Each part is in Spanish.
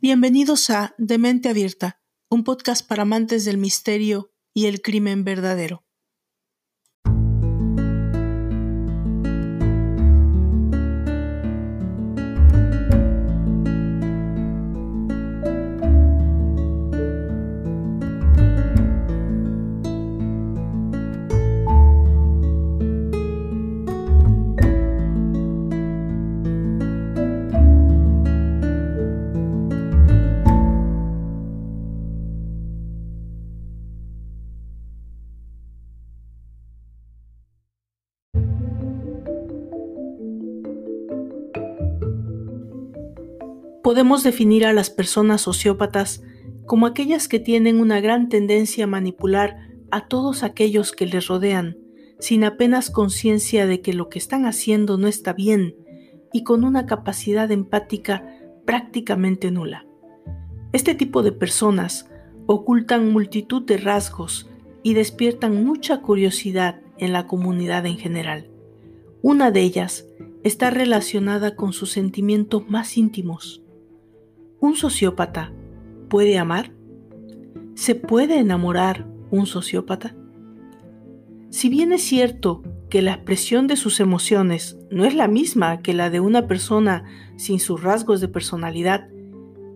Bienvenidos a Demente Abierta, un podcast para amantes del misterio y el crimen verdadero. Podemos definir a las personas sociópatas como aquellas que tienen una gran tendencia a manipular a todos aquellos que les rodean, sin apenas conciencia de que lo que están haciendo no está bien y con una capacidad empática prácticamente nula. Este tipo de personas ocultan multitud de rasgos y despiertan mucha curiosidad en la comunidad en general. Una de ellas está relacionada con sus sentimientos más íntimos, ¿Un sociópata puede amar? ¿Se puede enamorar un sociópata? Si bien es cierto que la expresión de sus emociones no es la misma que la de una persona sin sus rasgos de personalidad,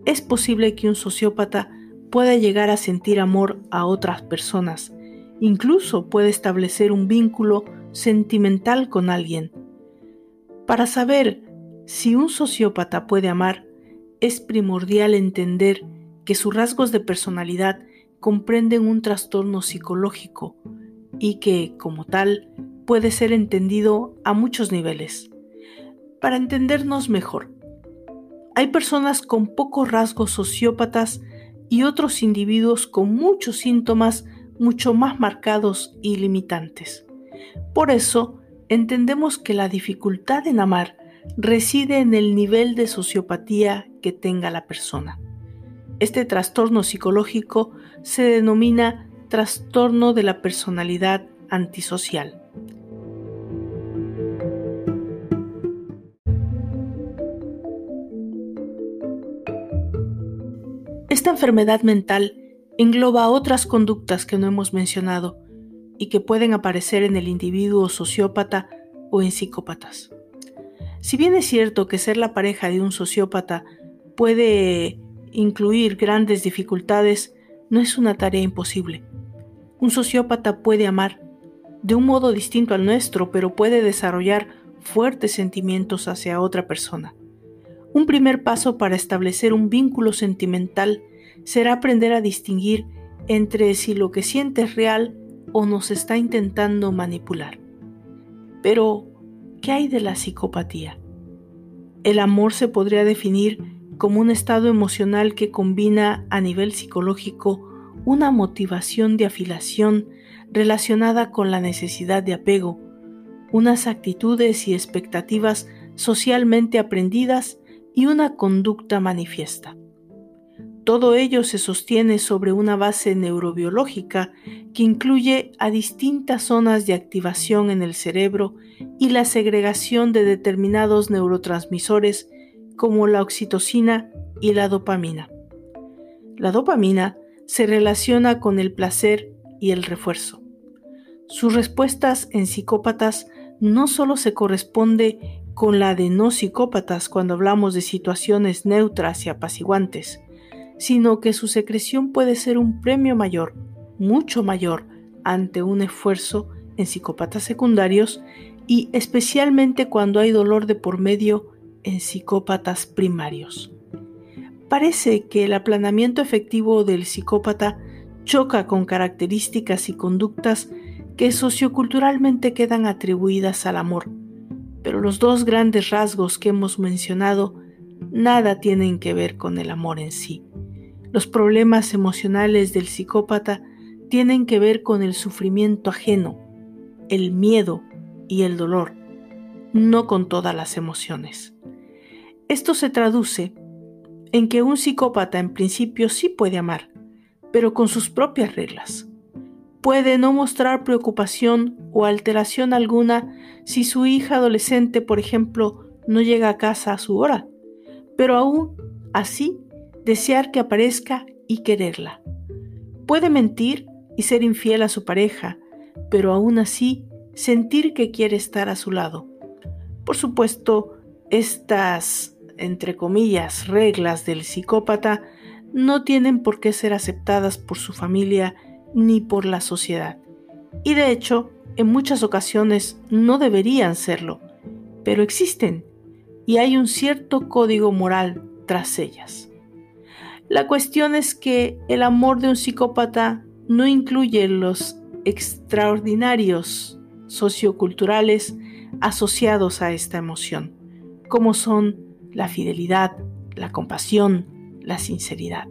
es posible que un sociópata pueda llegar a sentir amor a otras personas, incluso puede establecer un vínculo sentimental con alguien. Para saber si un sociópata puede amar, es primordial entender que sus rasgos de personalidad comprenden un trastorno psicológico y que, como tal, puede ser entendido a muchos niveles. Para entendernos mejor, hay personas con pocos rasgos sociópatas y otros individuos con muchos síntomas mucho más marcados y limitantes. Por eso, entendemos que la dificultad en amar reside en el nivel de sociopatía que tenga la persona. Este trastorno psicológico se denomina trastorno de la personalidad antisocial. Esta enfermedad mental engloba otras conductas que no hemos mencionado y que pueden aparecer en el individuo sociópata o en psicópatas. Si bien es cierto que ser la pareja de un sociópata puede incluir grandes dificultades, no es una tarea imposible. Un sociópata puede amar de un modo distinto al nuestro, pero puede desarrollar fuertes sentimientos hacia otra persona. Un primer paso para establecer un vínculo sentimental será aprender a distinguir entre si lo que siente es real o nos está intentando manipular. Pero, ¿qué hay de la psicopatía? El amor se podría definir como un estado emocional que combina a nivel psicológico una motivación de afilación relacionada con la necesidad de apego, unas actitudes y expectativas socialmente aprendidas y una conducta manifiesta. Todo ello se sostiene sobre una base neurobiológica que incluye a distintas zonas de activación en el cerebro y la segregación de determinados neurotransmisores como la oxitocina y la dopamina. La dopamina se relaciona con el placer y el refuerzo. Sus respuestas en psicópatas no solo se corresponde con la de no psicópatas cuando hablamos de situaciones neutras y apaciguantes, sino que su secreción puede ser un premio mayor, mucho mayor, ante un esfuerzo en psicópatas secundarios y especialmente cuando hay dolor de por medio en psicópatas primarios. Parece que el aplanamiento efectivo del psicópata choca con características y conductas que socioculturalmente quedan atribuidas al amor, pero los dos grandes rasgos que hemos mencionado nada tienen que ver con el amor en sí. Los problemas emocionales del psicópata tienen que ver con el sufrimiento ajeno, el miedo y el dolor, no con todas las emociones. Esto se traduce en que un psicópata en principio sí puede amar, pero con sus propias reglas. Puede no mostrar preocupación o alteración alguna si su hija adolescente, por ejemplo, no llega a casa a su hora, pero aún así desear que aparezca y quererla. Puede mentir y ser infiel a su pareja, pero aún así sentir que quiere estar a su lado. Por supuesto, estas, entre comillas, reglas del psicópata no tienen por qué ser aceptadas por su familia ni por la sociedad. Y de hecho, en muchas ocasiones no deberían serlo, pero existen y hay un cierto código moral tras ellas. La cuestión es que el amor de un psicópata no incluye los extraordinarios socioculturales asociados a esta emoción, como son la fidelidad, la compasión, la sinceridad,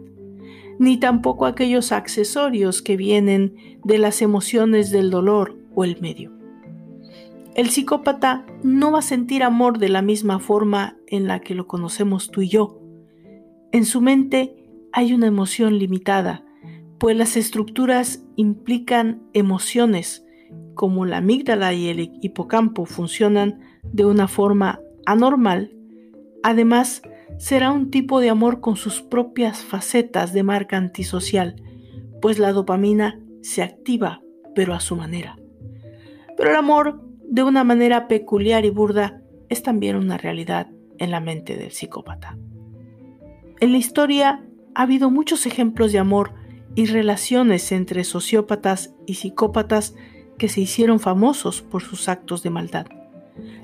ni tampoco aquellos accesorios que vienen de las emociones del dolor o el medio. El psicópata no va a sentir amor de la misma forma en la que lo conocemos tú y yo. En su mente hay una emoción limitada, pues las estructuras implican emociones, como la amígdala y el hipocampo funcionan de una forma anormal. Además, será un tipo de amor con sus propias facetas de marca antisocial, pues la dopamina se activa, pero a su manera. Pero el amor, de una manera peculiar y burda, es también una realidad en la mente del psicópata. En la historia ha habido muchos ejemplos de amor y relaciones entre sociópatas y psicópatas que se hicieron famosos por sus actos de maldad.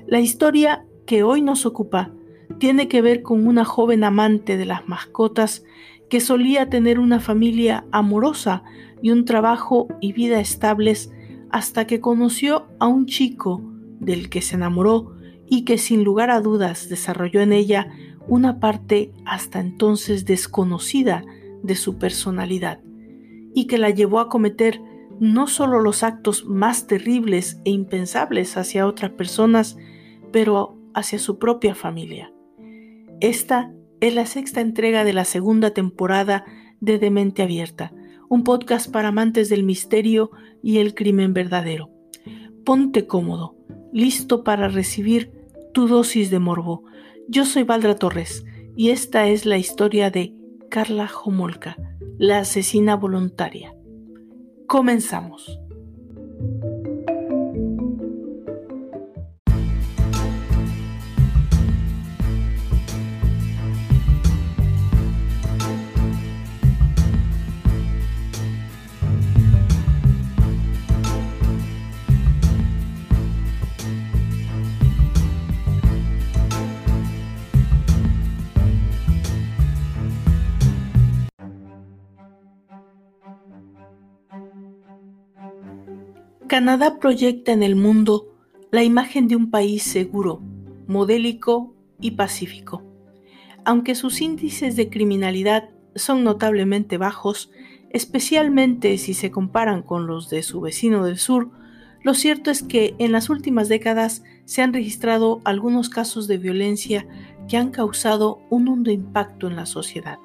La historia que hoy nos ocupa tiene que ver con una joven amante de las mascotas que solía tener una familia amorosa y un trabajo y vida estables hasta que conoció a un chico del que se enamoró y que sin lugar a dudas desarrolló en ella una parte hasta entonces desconocida de su personalidad y que la llevó a cometer no solo los actos más terribles e impensables hacia otras personas, pero hacia su propia familia. Esta es la sexta entrega de la segunda temporada de Demente Abierta, un podcast para amantes del misterio y el crimen verdadero. Ponte cómodo, listo para recibir tu dosis de morbo. Yo soy Valdra Torres y esta es la historia de Carla Jomolka, la asesina voluntaria. Comenzamos. Canadá proyecta en el mundo la imagen de un país seguro, modélico y pacífico. Aunque sus índices de criminalidad son notablemente bajos, especialmente si se comparan con los de su vecino del sur, lo cierto es que en las últimas décadas se han registrado algunos casos de violencia que han causado un hondo impacto en la sociedad.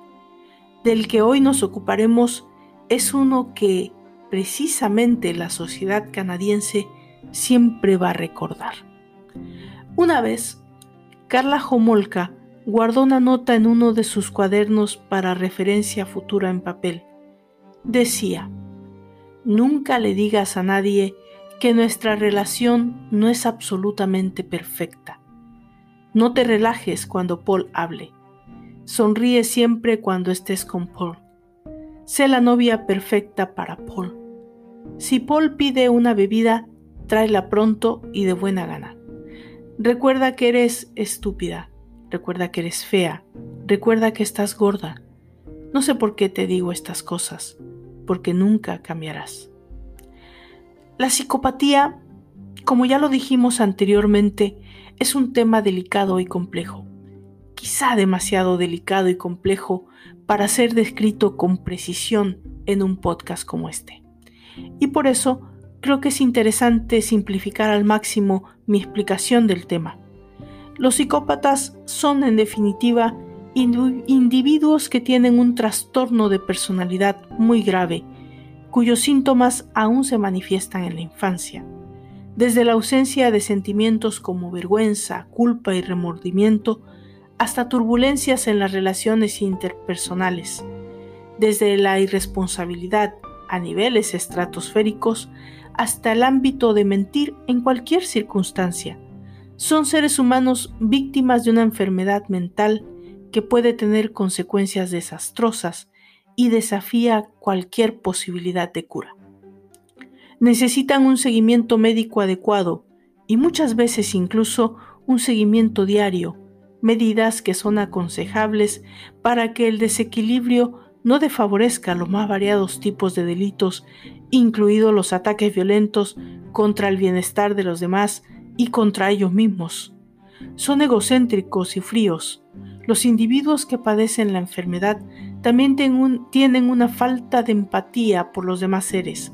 Del que hoy nos ocuparemos es uno que precisamente la sociedad canadiense siempre va a recordar. Una vez, Carla Jomolka guardó una nota en uno de sus cuadernos para referencia futura en papel. Decía, Nunca le digas a nadie que nuestra relación no es absolutamente perfecta. No te relajes cuando Paul hable. Sonríe siempre cuando estés con Paul. Sé la novia perfecta para Paul. Si Paul pide una bebida, tráela pronto y de buena gana. Recuerda que eres estúpida, recuerda que eres fea, recuerda que estás gorda. No sé por qué te digo estas cosas, porque nunca cambiarás. La psicopatía, como ya lo dijimos anteriormente, es un tema delicado y complejo, quizá demasiado delicado y complejo para ser descrito con precisión en un podcast como este y por eso creo que es interesante simplificar al máximo mi explicación del tema. Los psicópatas son en definitiva individuos que tienen un trastorno de personalidad muy grave, cuyos síntomas aún se manifiestan en la infancia, desde la ausencia de sentimientos como vergüenza, culpa y remordimiento, hasta turbulencias en las relaciones interpersonales, desde la irresponsabilidad a niveles estratosféricos hasta el ámbito de mentir en cualquier circunstancia. Son seres humanos víctimas de una enfermedad mental que puede tener consecuencias desastrosas y desafía cualquier posibilidad de cura. Necesitan un seguimiento médico adecuado y muchas veces incluso un seguimiento diario, medidas que son aconsejables para que el desequilibrio no desfavorezca los más variados tipos de delitos, incluidos los ataques violentos contra el bienestar de los demás y contra ellos mismos. Son egocéntricos y fríos. Los individuos que padecen la enfermedad también tienen una falta de empatía por los demás seres,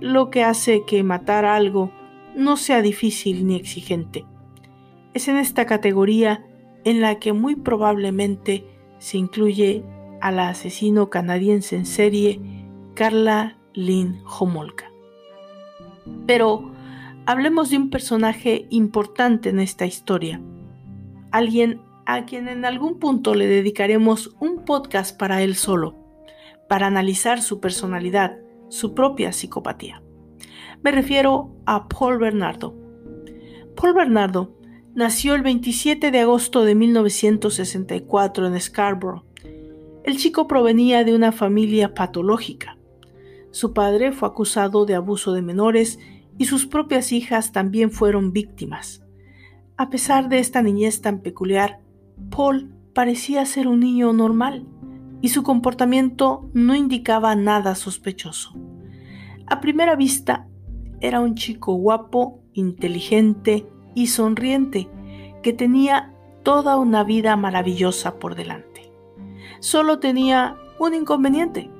lo que hace que matar algo no sea difícil ni exigente. Es en esta categoría en la que muy probablemente se incluye a la asesino canadiense en serie Carla Lynn Homolka. Pero hablemos de un personaje importante en esta historia, alguien a quien en algún punto le dedicaremos un podcast para él solo, para analizar su personalidad, su propia psicopatía. Me refiero a Paul Bernardo. Paul Bernardo nació el 27 de agosto de 1964 en Scarborough, el chico provenía de una familia patológica. Su padre fue acusado de abuso de menores y sus propias hijas también fueron víctimas. A pesar de esta niñez tan peculiar, Paul parecía ser un niño normal y su comportamiento no indicaba nada sospechoso. A primera vista, era un chico guapo, inteligente y sonriente que tenía toda una vida maravillosa por delante solo tenía un inconveniente.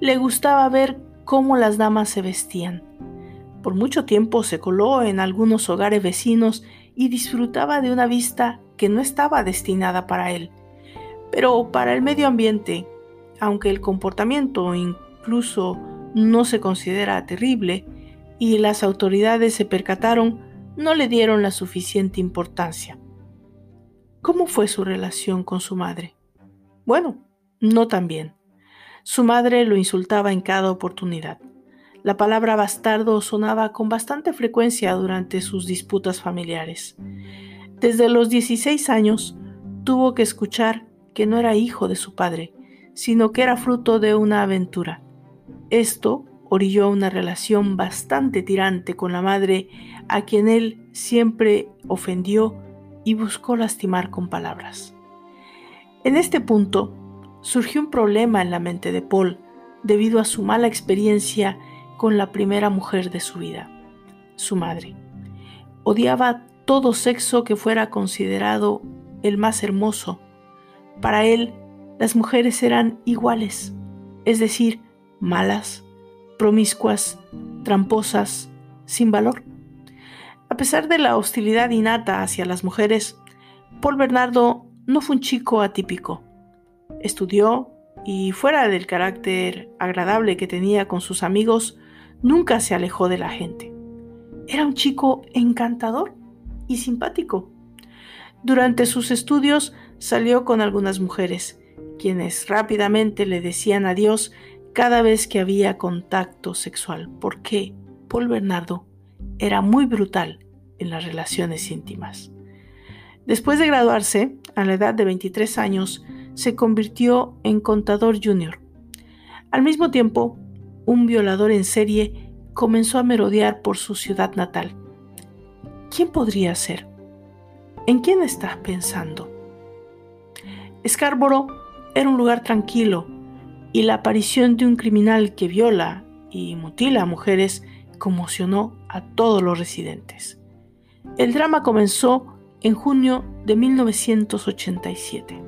Le gustaba ver cómo las damas se vestían. Por mucho tiempo se coló en algunos hogares vecinos y disfrutaba de una vista que no estaba destinada para él. Pero para el medio ambiente, aunque el comportamiento incluso no se considera terrible y las autoridades se percataron, no le dieron la suficiente importancia. ¿Cómo fue su relación con su madre? Bueno, no tan bien. Su madre lo insultaba en cada oportunidad. La palabra bastardo sonaba con bastante frecuencia durante sus disputas familiares. Desde los 16 años tuvo que escuchar que no era hijo de su padre, sino que era fruto de una aventura. Esto orilló una relación bastante tirante con la madre a quien él siempre ofendió y buscó lastimar con palabras. En este punto surgió un problema en la mente de Paul debido a su mala experiencia con la primera mujer de su vida, su madre. Odiaba todo sexo que fuera considerado el más hermoso. Para él, las mujeres eran iguales, es decir, malas, promiscuas, tramposas, sin valor. A pesar de la hostilidad innata hacia las mujeres, Paul Bernardo no fue un chico atípico. Estudió y fuera del carácter agradable que tenía con sus amigos, nunca se alejó de la gente. Era un chico encantador y simpático. Durante sus estudios salió con algunas mujeres, quienes rápidamente le decían adiós cada vez que había contacto sexual, porque Paul Bernardo era muy brutal en las relaciones íntimas. Después de graduarse, a la edad de 23 años, se convirtió en contador junior. Al mismo tiempo, un violador en serie comenzó a merodear por su ciudad natal. ¿Quién podría ser? ¿En quién estás pensando? Scarborough era un lugar tranquilo y la aparición de un criminal que viola y mutila a mujeres conmocionó a todos los residentes. El drama comenzó en junio de 1987.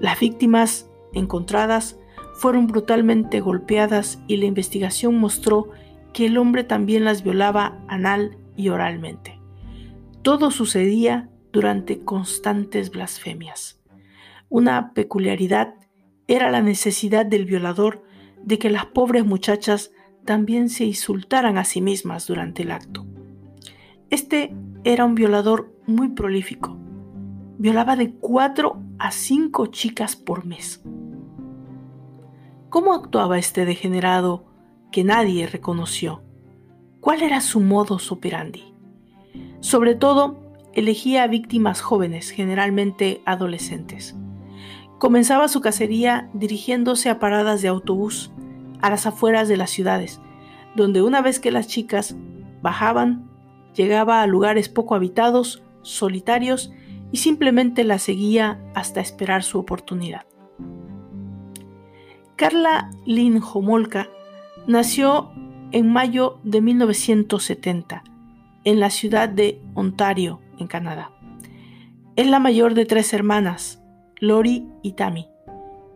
Las víctimas encontradas fueron brutalmente golpeadas y la investigación mostró que el hombre también las violaba anal y oralmente. Todo sucedía durante constantes blasfemias. Una peculiaridad era la necesidad del violador de que las pobres muchachas también se insultaran a sí mismas durante el acto. Este era un violador muy prolífico. Violaba de 4 a 5 chicas por mes. ¿Cómo actuaba este degenerado que nadie reconoció? ¿Cuál era su modus operandi? Sobre todo, elegía víctimas jóvenes, generalmente adolescentes. Comenzaba su cacería dirigiéndose a paradas de autobús a las afueras de las ciudades, donde una vez que las chicas bajaban, llegaba a lugares poco habitados, solitarios, y simplemente las seguía hasta esperar su oportunidad. Carla Lynn Homolka nació en mayo de 1970 en la ciudad de Ontario, en Canadá. Es la mayor de tres hermanas, Lori y Tammy,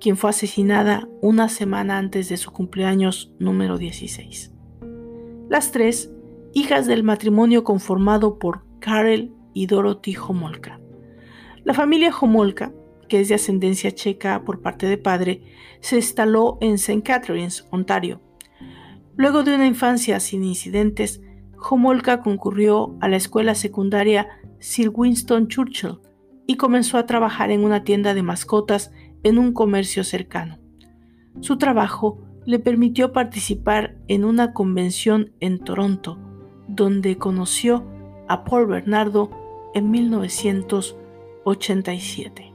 quien fue asesinada una semana antes de su cumpleaños número 16. Las tres, hijas del matrimonio conformado por Karel y Dorothy Homolka. La familia Homolka, que es de ascendencia checa por parte de padre, se instaló en St. Catharines, Ontario. Luego de una infancia sin incidentes, Homolka concurrió a la escuela secundaria Sir Winston Churchill y comenzó a trabajar en una tienda de mascotas en un comercio cercano. Su trabajo le permitió participar en una convención en Toronto, donde conoció a Paul Bernardo en 1987.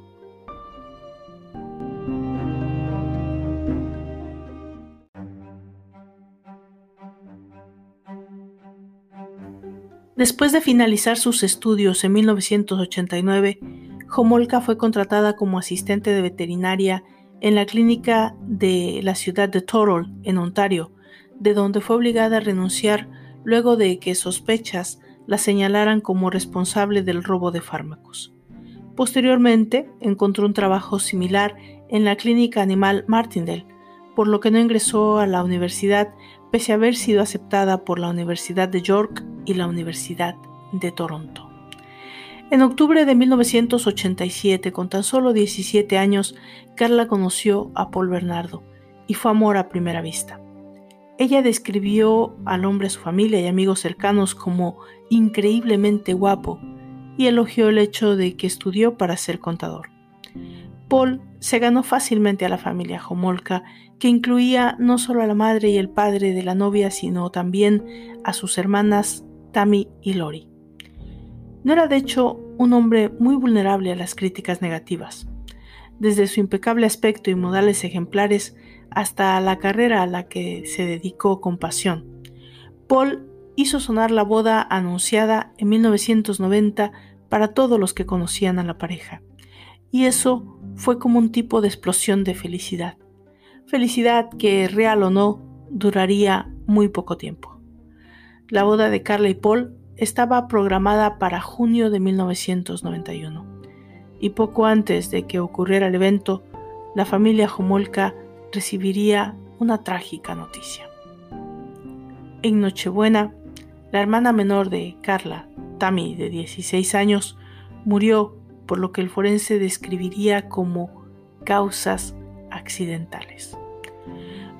Después de finalizar sus estudios en 1989, Homolka fue contratada como asistente de veterinaria en la clínica de la ciudad de Thorold, en Ontario, de donde fue obligada a renunciar luego de que sospechas la señalaran como responsable del robo de fármacos. Posteriormente, encontró un trabajo similar en la clínica animal Martindale, por lo que no ingresó a la universidad pese a haber sido aceptada por la Universidad de York y la Universidad de Toronto. En octubre de 1987, con tan solo 17 años, Carla conoció a Paul Bernardo y fue amor a primera vista. Ella describió al hombre a su familia y amigos cercanos como increíblemente guapo y elogió el hecho de que estudió para ser contador. Paul se ganó fácilmente a la familia Homolka que incluía no solo a la madre y el padre de la novia, sino también a sus hermanas Tammy y Lori. No era de hecho un hombre muy vulnerable a las críticas negativas, desde su impecable aspecto y modales ejemplares hasta la carrera a la que se dedicó con pasión. Paul hizo sonar la boda anunciada en 1990 para todos los que conocían a la pareja, y eso fue como un tipo de explosión de felicidad felicidad que, real o no, duraría muy poco tiempo. La boda de Carla y Paul estaba programada para junio de 1991, y poco antes de que ocurriera el evento, la familia Homolka recibiría una trágica noticia. En Nochebuena, la hermana menor de Carla, Tammy, de 16 años, murió por lo que el forense describiría como causas accidentales.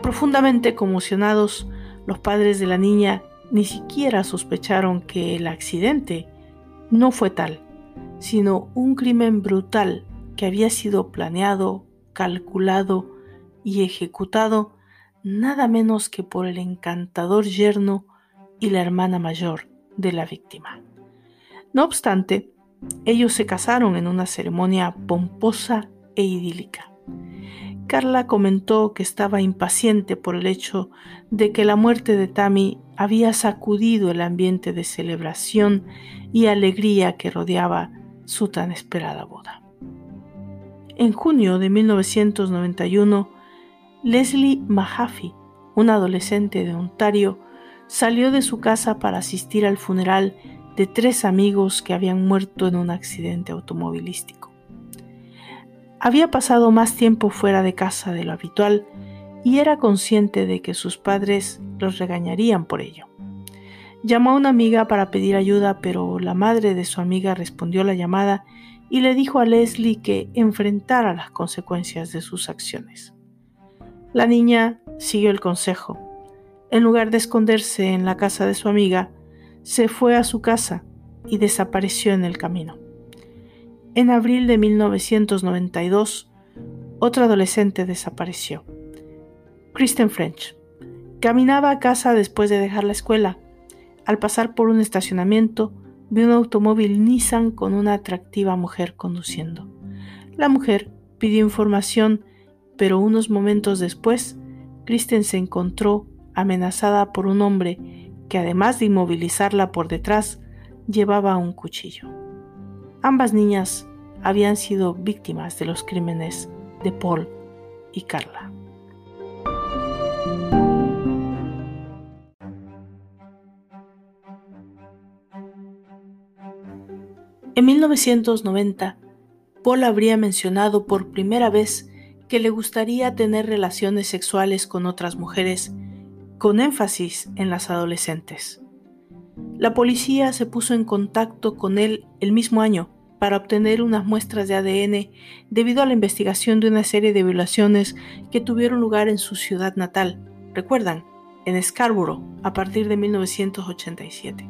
Profundamente conmocionados, los padres de la niña ni siquiera sospecharon que el accidente no fue tal, sino un crimen brutal que había sido planeado, calculado y ejecutado nada menos que por el encantador yerno y la hermana mayor de la víctima. No obstante, ellos se casaron en una ceremonia pomposa e idílica. Carla comentó que estaba impaciente por el hecho de que la muerte de Tammy había sacudido el ambiente de celebración y alegría que rodeaba su tan esperada boda. En junio de 1991, Leslie Mahaffey, una adolescente de Ontario, salió de su casa para asistir al funeral de tres amigos que habían muerto en un accidente automovilístico. Había pasado más tiempo fuera de casa de lo habitual y era consciente de que sus padres los regañarían por ello. Llamó a una amiga para pedir ayuda, pero la madre de su amiga respondió la llamada y le dijo a Leslie que enfrentara las consecuencias de sus acciones. La niña siguió el consejo. en lugar de esconderse en la casa de su amiga, se fue a su casa y desapareció en el camino. En abril de 1992, otra adolescente desapareció. Kristen French. Caminaba a casa después de dejar la escuela. Al pasar por un estacionamiento, vio un automóvil Nissan con una atractiva mujer conduciendo. La mujer pidió información, pero unos momentos después, Kristen se encontró amenazada por un hombre que además de inmovilizarla por detrás, llevaba un cuchillo. Ambas niñas habían sido víctimas de los crímenes de Paul y Carla. En 1990, Paul habría mencionado por primera vez que le gustaría tener relaciones sexuales con otras mujeres, con énfasis en las adolescentes. La policía se puso en contacto con él el mismo año para obtener unas muestras de ADN debido a la investigación de una serie de violaciones que tuvieron lugar en su ciudad natal, recuerdan, en Scarborough, a partir de 1987.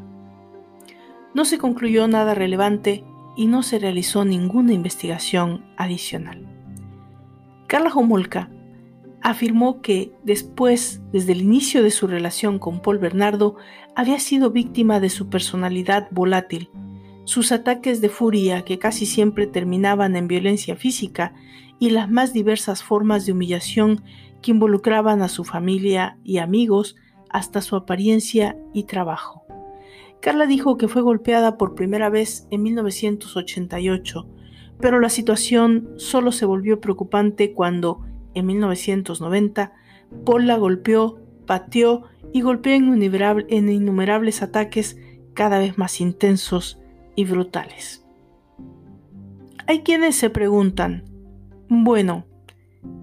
No se concluyó nada relevante y no se realizó ninguna investigación adicional. Carla Homolka afirmó que después, desde el inicio de su relación con Paul Bernardo, había sido víctima de su personalidad volátil, sus ataques de furia que casi siempre terminaban en violencia física y las más diversas formas de humillación que involucraban a su familia y amigos hasta su apariencia y trabajo. Carla dijo que fue golpeada por primera vez en 1988, pero la situación solo se volvió preocupante cuando, en 1990, Paul la golpeó, pateó y golpeó en, innumerables ataques cada vez más intensos y brutales. Hay quienes se preguntan, bueno,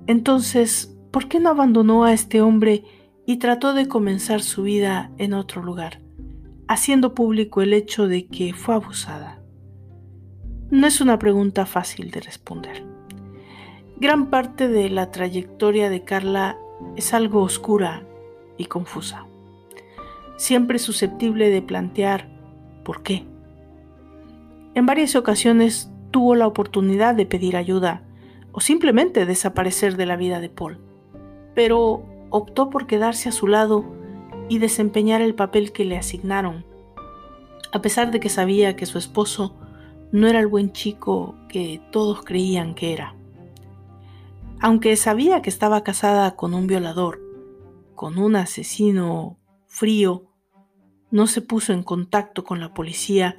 entonces, ¿por qué no abandonó a este hombre y trató de comenzar su vida en otro lugar? haciendo público el hecho de que fue abusada? No es una pregunta fácil de responder. Gran parte de la trayectoria de Carla es algo oscura y confusa, siempre susceptible de plantear por qué. En varias ocasiones tuvo la oportunidad de pedir ayuda o simplemente desaparecer de la vida de Paul, pero optó por quedarse a su lado y desempeñar el papel que le asignaron, a pesar de que sabía que su esposo no era el buen chico que todos creían que era. Aunque sabía que estaba casada con un violador, con un asesino frío, no se puso en contacto con la policía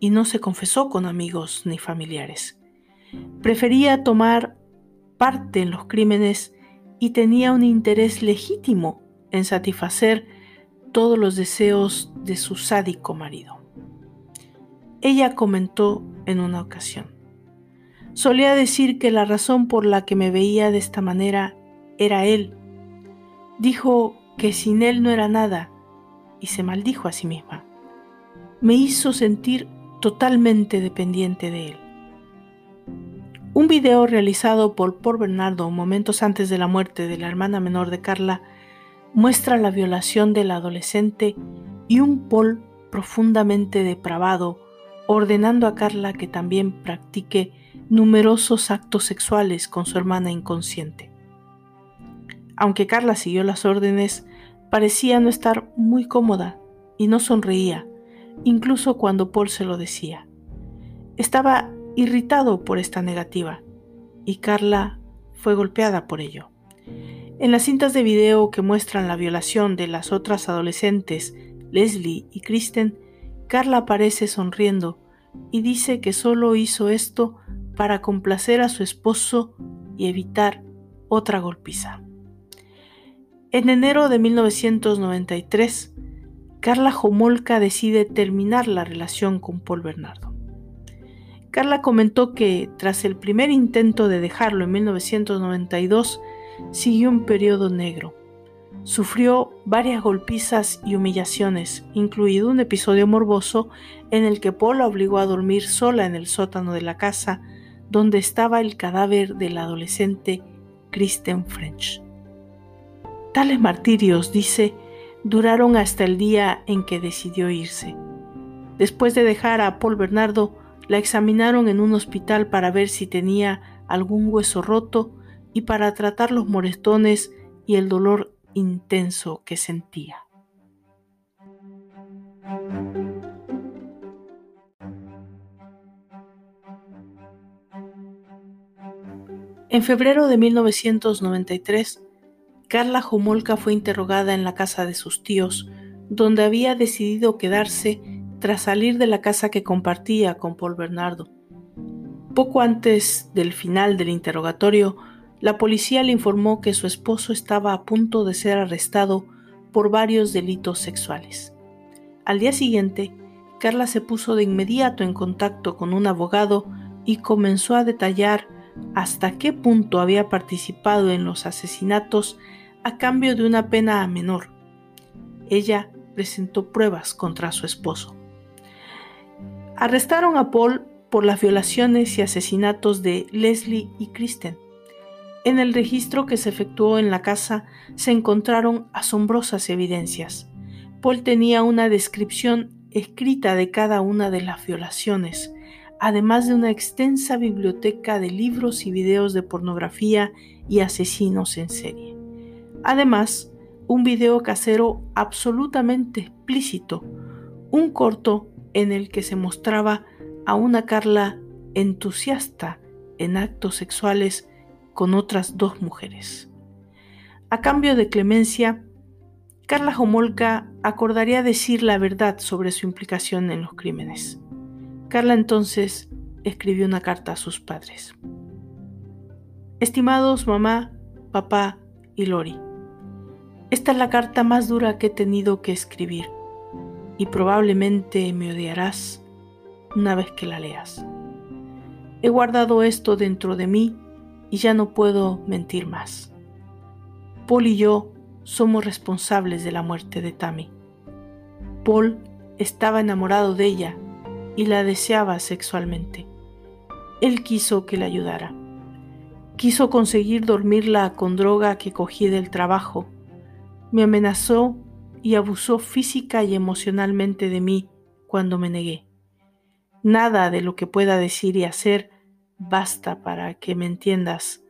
y no se confesó con amigos ni familiares. Prefería tomar parte en los crímenes y tenía un interés legítimo en satisfacer todos los deseos de su sádico marido. Ella comentó en una ocasión, solía decir que la razón por la que me veía de esta manera era él. Dijo que sin él no era nada y se maldijo a sí misma. Me hizo sentir totalmente dependiente de él. Un video realizado por Paul Bernardo momentos antes de la muerte de la hermana menor de Carla muestra la violación del adolescente y un Paul profundamente depravado, ordenando a Carla que también practique numerosos actos sexuales con su hermana inconsciente. Aunque Carla siguió las órdenes, parecía no estar muy cómoda y no sonreía, incluso cuando Paul se lo decía. Estaba irritado por esta negativa y Carla fue golpeada por ello. En las cintas de video que muestran la violación de las otras adolescentes, Leslie y Kristen, Carla aparece sonriendo y dice que solo hizo esto para complacer a su esposo y evitar otra golpiza. En enero de 1993, Carla Jomolka decide terminar la relación con Paul Bernardo. Carla comentó que tras el primer intento de dejarlo en 1992, siguió un periodo negro. Sufrió varias golpizas y humillaciones, incluido un episodio morboso en el que Paul la obligó a dormir sola en el sótano de la casa donde estaba el cadáver del adolescente Kristen French. Tales martirios, dice, duraron hasta el día en que decidió irse. Después de dejar a Paul Bernardo, la examinaron en un hospital para ver si tenía algún hueso roto y para tratar los moretones y el dolor intenso que sentía. En febrero de 1993, Carla Jomolka fue interrogada en la casa de sus tíos, donde había decidido quedarse tras salir de la casa que compartía con Paul Bernardo. Poco antes del final del interrogatorio, la policía le informó que su esposo estaba a punto de ser arrestado por varios delitos sexuales. Al día siguiente, Carla se puso de inmediato en contacto con un abogado y comenzó a detallar hasta qué punto había participado en los asesinatos a cambio de una pena menor. Ella presentó pruebas contra su esposo. Arrestaron a Paul por las violaciones y asesinatos de Leslie y Kristen. En el registro que se efectuó en la casa se encontraron asombrosas evidencias. Paul tenía una descripción escrita de cada una de las violaciones, además de una extensa biblioteca de libros y videos de pornografía y asesinos en serie. Además, un video casero absolutamente explícito, un corto en el que se mostraba a una Carla entusiasta en actos sexuales con otras dos mujeres. A cambio de clemencia, Carla Homolka acordaría decir la verdad sobre su implicación en los crímenes. Carla entonces escribió una carta a sus padres. Estimados mamá, papá y Lori, esta es la carta más dura que he tenido que escribir y probablemente me odiarás una vez que la leas. He guardado esto dentro de mí y ya no puedo mentir más. Paul y yo somos responsables de la muerte de Tammy. Paul estaba enamorado de ella y la deseaba sexualmente. Él quiso que le ayudara. Quiso conseguir dormirla con droga que cogí del trabajo. Me amenazó y abusó física y emocionalmente de mí cuando me negué. Nada de lo que pueda decir y hacer basta para que me entiendas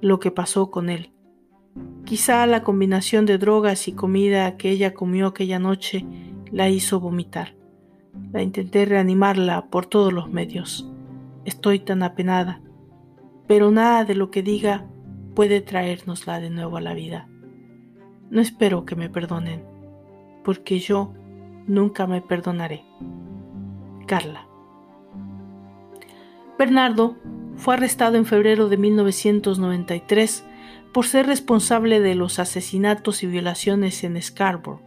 lo que pasó con él. Quizá la combinación de drogas y comida que ella comió aquella noche la hizo vomitar. La intenté reanimarla por todos los medios. Estoy tan apenada, pero nada de lo que diga puede traérnosla de nuevo a la vida. No espero que me perdonen, porque yo nunca me perdonaré. Carla. Bernardo fue arrestado en febrero de 1993 por ser responsable de los asesinatos y violaciones en Scarborough,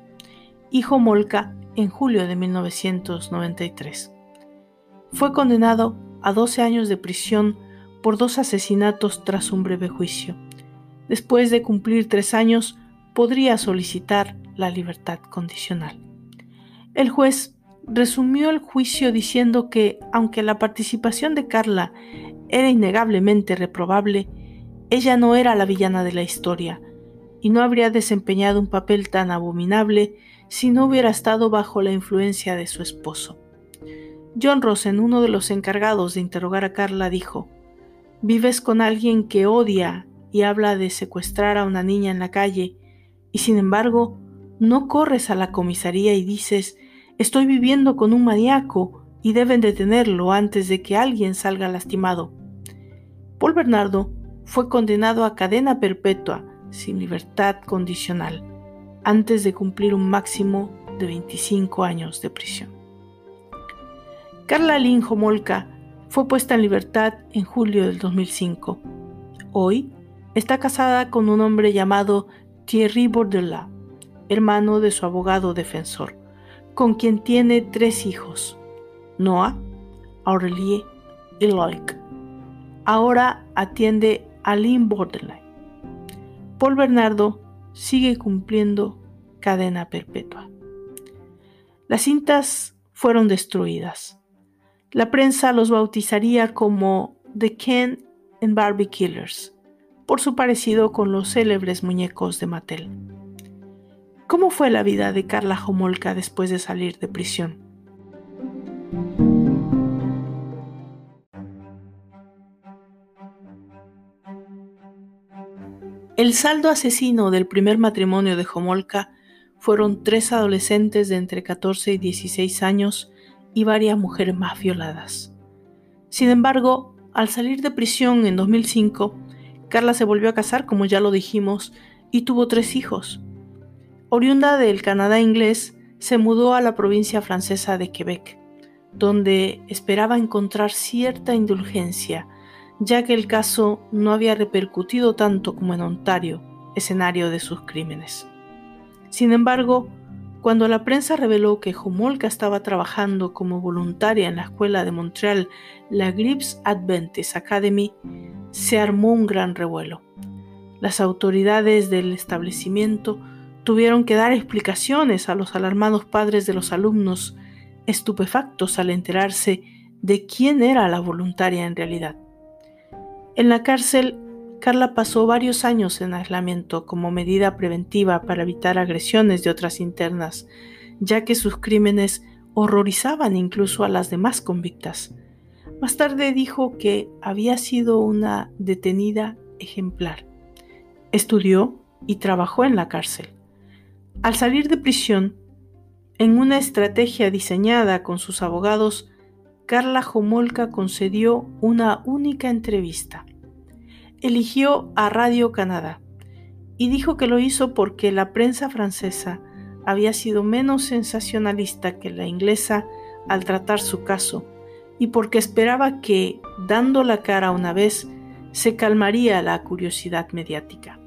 hijo Molka en julio de 1993. Fue condenado a 12 años de prisión por dos asesinatos tras un breve juicio. Después de cumplir tres años, podría solicitar la libertad condicional. El juez resumió el juicio diciendo que, aunque la participación de Carla era innegablemente reprobable, ella no era la villana de la historia, y no habría desempeñado un papel tan abominable si no hubiera estado bajo la influencia de su esposo. John Rosen, uno de los encargados de interrogar a Carla, dijo, Vives con alguien que odia y habla de secuestrar a una niña en la calle, y sin embargo, no corres a la comisaría y dices, estoy viviendo con un maníaco y deben detenerlo antes de que alguien salga lastimado. Paul Bernardo fue condenado a cadena perpetua sin libertad condicional antes de cumplir un máximo de 25 años de prisión. Carla Lynn Homolka fue puesta en libertad en julio del 2005. Hoy está casada con un hombre llamado Thierry Bordelais, hermano de su abogado defensor, con quien tiene tres hijos, Noah, Aurélie y Loic. Ahora atiende a Lynn Borderline. Paul Bernardo sigue cumpliendo cadena perpetua. Las cintas fueron destruidas. La prensa los bautizaría como The Ken and Barbie Killers, por su parecido con los célebres muñecos de Mattel. ¿Cómo fue la vida de Carla Homolka después de salir de prisión? El saldo asesino del primer matrimonio de Homolka fueron tres adolescentes de entre 14 y 16 años y varias mujeres más violadas. Sin embargo, al salir de prisión en 2005, Carla se volvió a casar, como ya lo dijimos, y tuvo tres hijos. Oriunda del Canadá inglés, se mudó a la provincia francesa de Quebec, donde esperaba encontrar cierta indulgencia ya que el caso no había repercutido tanto como en Ontario, escenario de sus crímenes. Sin embargo, cuando la prensa reveló que Homolka estaba trabajando como voluntaria en la escuela de Montreal, la Grips Adventist Academy, se armó un gran revuelo. Las autoridades del establecimiento tuvieron que dar explicaciones a los alarmados padres de los alumnos, estupefactos al enterarse de quién era la voluntaria en realidad. En la cárcel, Carla pasó varios años en aislamiento como medida preventiva para evitar agresiones de otras internas, ya que sus crímenes horrorizaban incluso a las demás convictas. Más tarde dijo que había sido una detenida ejemplar. Estudió y trabajó en la cárcel. Al salir de prisión, en una estrategia diseñada con sus abogados, Carla Jomolka concedió una única entrevista. Eligió a Radio Canadá y dijo que lo hizo porque la prensa francesa había sido menos sensacionalista que la inglesa al tratar su caso y porque esperaba que, dando la cara una vez, se calmaría la curiosidad mediática.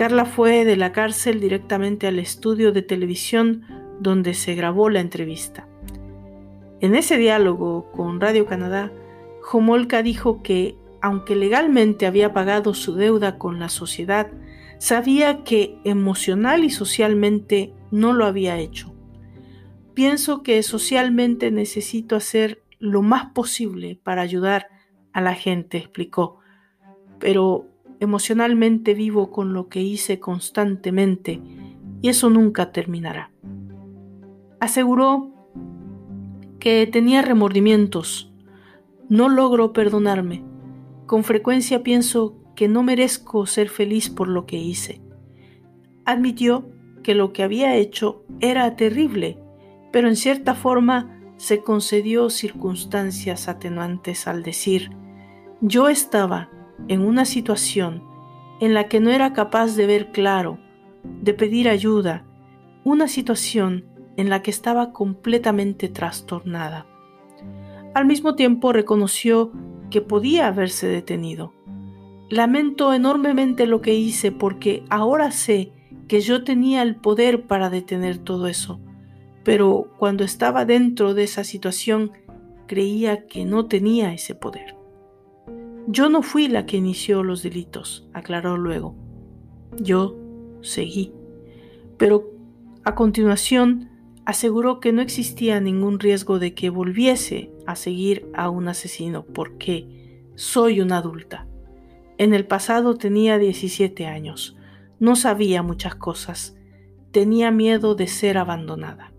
Carla fue de la cárcel directamente al estudio de televisión donde se grabó la entrevista. En ese diálogo con Radio Canadá, Homolka dijo que, aunque legalmente había pagado su deuda con la sociedad, sabía que emocional y socialmente no lo había hecho. Pienso que socialmente necesito hacer lo más posible para ayudar a la gente, explicó, pero emocionalmente vivo con lo que hice constantemente y eso nunca terminará. Aseguró que tenía remordimientos. No logro perdonarme. Con frecuencia pienso que no merezco ser feliz por lo que hice. Admitió que lo que había hecho era terrible, pero en cierta forma se concedió circunstancias atenuantes al decir, yo estaba en una situación en la que no era capaz de ver claro, de pedir ayuda, una situación en la que estaba completamente trastornada. Al mismo tiempo reconoció que podía haberse detenido. Lamento enormemente lo que hice porque ahora sé que yo tenía el poder para detener todo eso, pero cuando estaba dentro de esa situación creía que no tenía ese poder. Yo no fui la que inició los delitos, aclaró luego. Yo seguí. Pero a continuación aseguró que no existía ningún riesgo de que volviese a seguir a un asesino porque soy una adulta. En el pasado tenía 17 años, no sabía muchas cosas, tenía miedo de ser abandonada.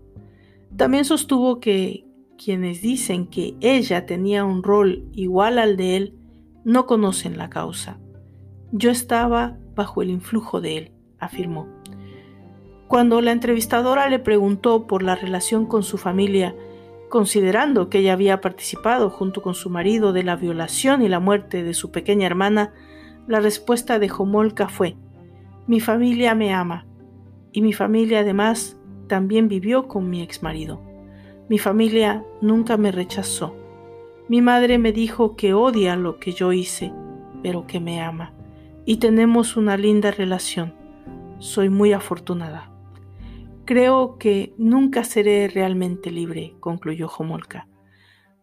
También sostuvo que quienes dicen que ella tenía un rol igual al de él no conocen la causa. Yo estaba bajo el influjo de él, afirmó. Cuando la entrevistadora le preguntó por la relación con su familia, considerando que ella había participado junto con su marido de la violación y la muerte de su pequeña hermana, la respuesta de Jomolka fue, mi familia me ama, y mi familia además también vivió con mi exmarido. Mi familia nunca me rechazó. Mi madre me dijo que odia lo que yo hice, pero que me ama, y tenemos una linda relación. Soy muy afortunada. Creo que nunca seré realmente libre, concluyó Homolka,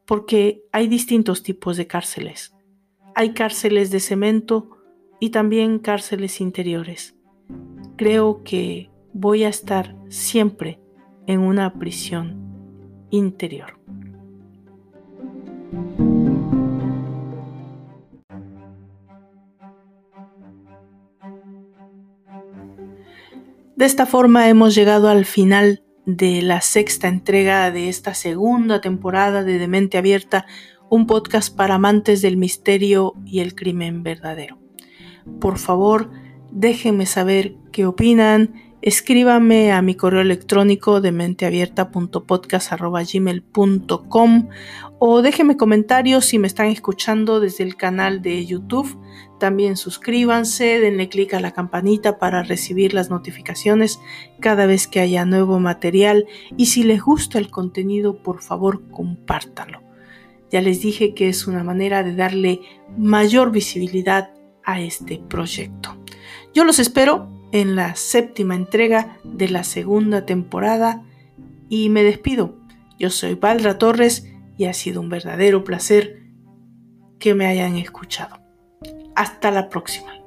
porque hay distintos tipos de cárceles. Hay cárceles de cemento y también cárceles interiores. Creo que voy a estar siempre en una prisión interior. De esta forma hemos llegado al final de la sexta entrega de esta segunda temporada de Demente Abierta, un podcast para amantes del misterio y el crimen verdadero. Por favor, déjenme saber qué opinan, escríbanme a mi correo electrónico de menteabierta.podcast.gmail.com o déjenme comentarios si me están escuchando desde el canal de YouTube. También suscríbanse, denle clic a la campanita para recibir las notificaciones cada vez que haya nuevo material y si les gusta el contenido, por favor, compártanlo. Ya les dije que es una manera de darle mayor visibilidad a este proyecto. Yo los espero en la séptima entrega de la segunda temporada y me despido. Yo soy Valdra Torres y ha sido un verdadero placer que me hayan escuchado. Hasta la próxima.